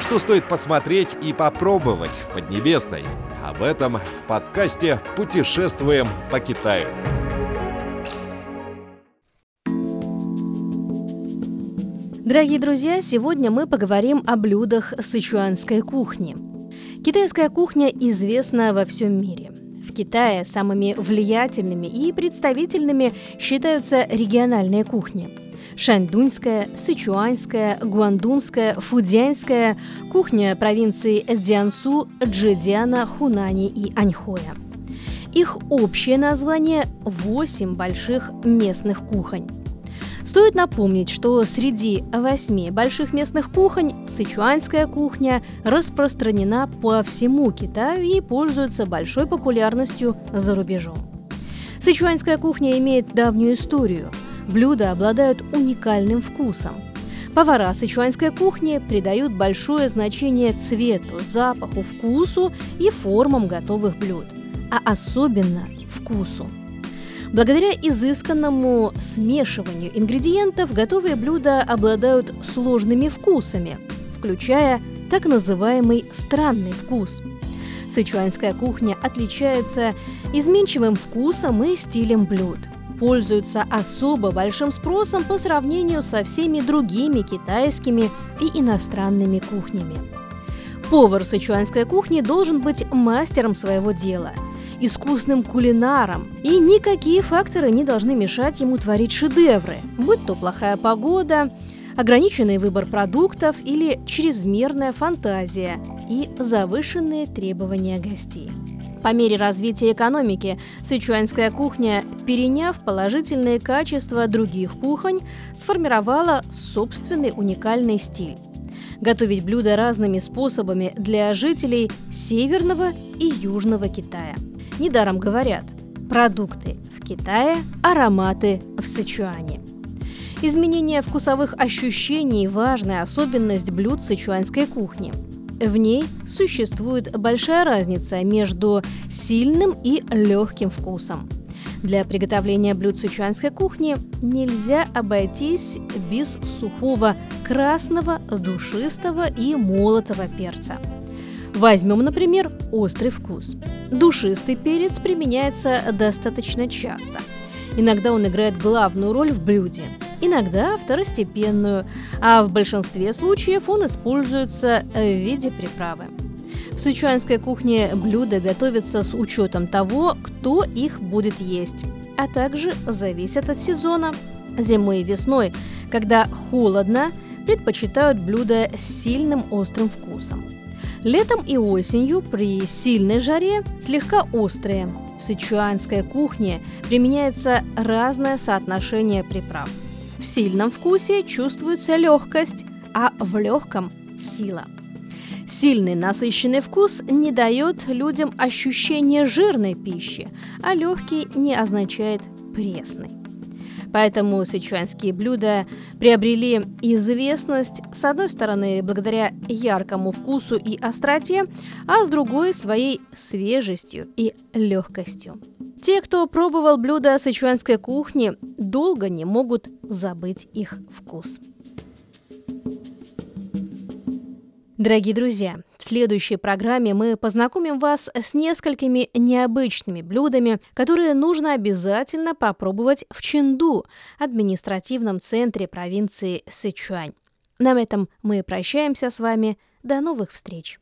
Что стоит посмотреть и попробовать в Поднебесной? Об этом в подкасте «Путешествуем по Китаю». Дорогие друзья, сегодня мы поговорим о блюдах сычуанской кухни. Китайская кухня известна во всем мире. В Китае самыми влиятельными и представительными считаются региональные кухни. Шаньдуньская, Сычуанская, Гуандунская, Фудзянская, кухня провинций Дзянсу, Джедиана, Хунани и Аньхоя. Их общее название – восемь больших местных кухонь. Стоит напомнить, что среди восьми больших местных кухонь сычуанская кухня распространена по всему Китаю и пользуется большой популярностью за рубежом. Сычуанская кухня имеет давнюю историю. Блюда обладают уникальным вкусом. Повара сычуанской кухни придают большое значение цвету, запаху, вкусу и формам готовых блюд, а особенно вкусу – Благодаря изысканному смешиванию ингредиентов готовые блюда обладают сложными вкусами, включая так называемый странный вкус. Сычуанская кухня отличается изменчивым вкусом и стилем блюд. Пользуется особо большим спросом по сравнению со всеми другими китайскими и иностранными кухнями. Повар сычуанской кухни должен быть мастером своего дела – искусным кулинаром, и никакие факторы не должны мешать ему творить шедевры, будь то плохая погода, ограниченный выбор продуктов или чрезмерная фантазия и завышенные требования гостей. По мере развития экономики сычуанская кухня, переняв положительные качества других кухонь, сформировала собственный уникальный стиль. Готовить блюда разными способами для жителей Северного и Южного Китая – Недаром говорят «продукты в Китае, ароматы в Сычуане». Изменение вкусовых ощущений – важная особенность блюд сычуанской кухни. В ней существует большая разница между сильным и легким вкусом. Для приготовления блюд сычуанской кухни нельзя обойтись без сухого красного, душистого и молотого перца – Возьмем, например, острый вкус. Душистый перец применяется достаточно часто. Иногда он играет главную роль в блюде, иногда второстепенную, а в большинстве случаев он используется в виде приправы. В сычуанской кухне блюда готовятся с учетом того, кто их будет есть, а также зависят от сезона. Зимой и весной, когда холодно, предпочитают блюда с сильным острым вкусом. Летом и осенью при сильной жаре слегка острые. В сычуанской кухне применяется разное соотношение приправ. В сильном вкусе чувствуется легкость, а в легком – сила. Сильный насыщенный вкус не дает людям ощущения жирной пищи, а легкий не означает пресный. Поэтому сычуанские блюда приобрели известность, с одной стороны, благодаря яркому вкусу и остроте, а с другой – своей свежестью и легкостью. Те, кто пробовал блюда сычуанской кухни, долго не могут забыть их вкус. Дорогие друзья, в следующей программе мы познакомим вас с несколькими необычными блюдами, которые нужно обязательно попробовать в Ченду, административном центре провинции Сычуань. На этом мы прощаемся с вами. До новых встреч!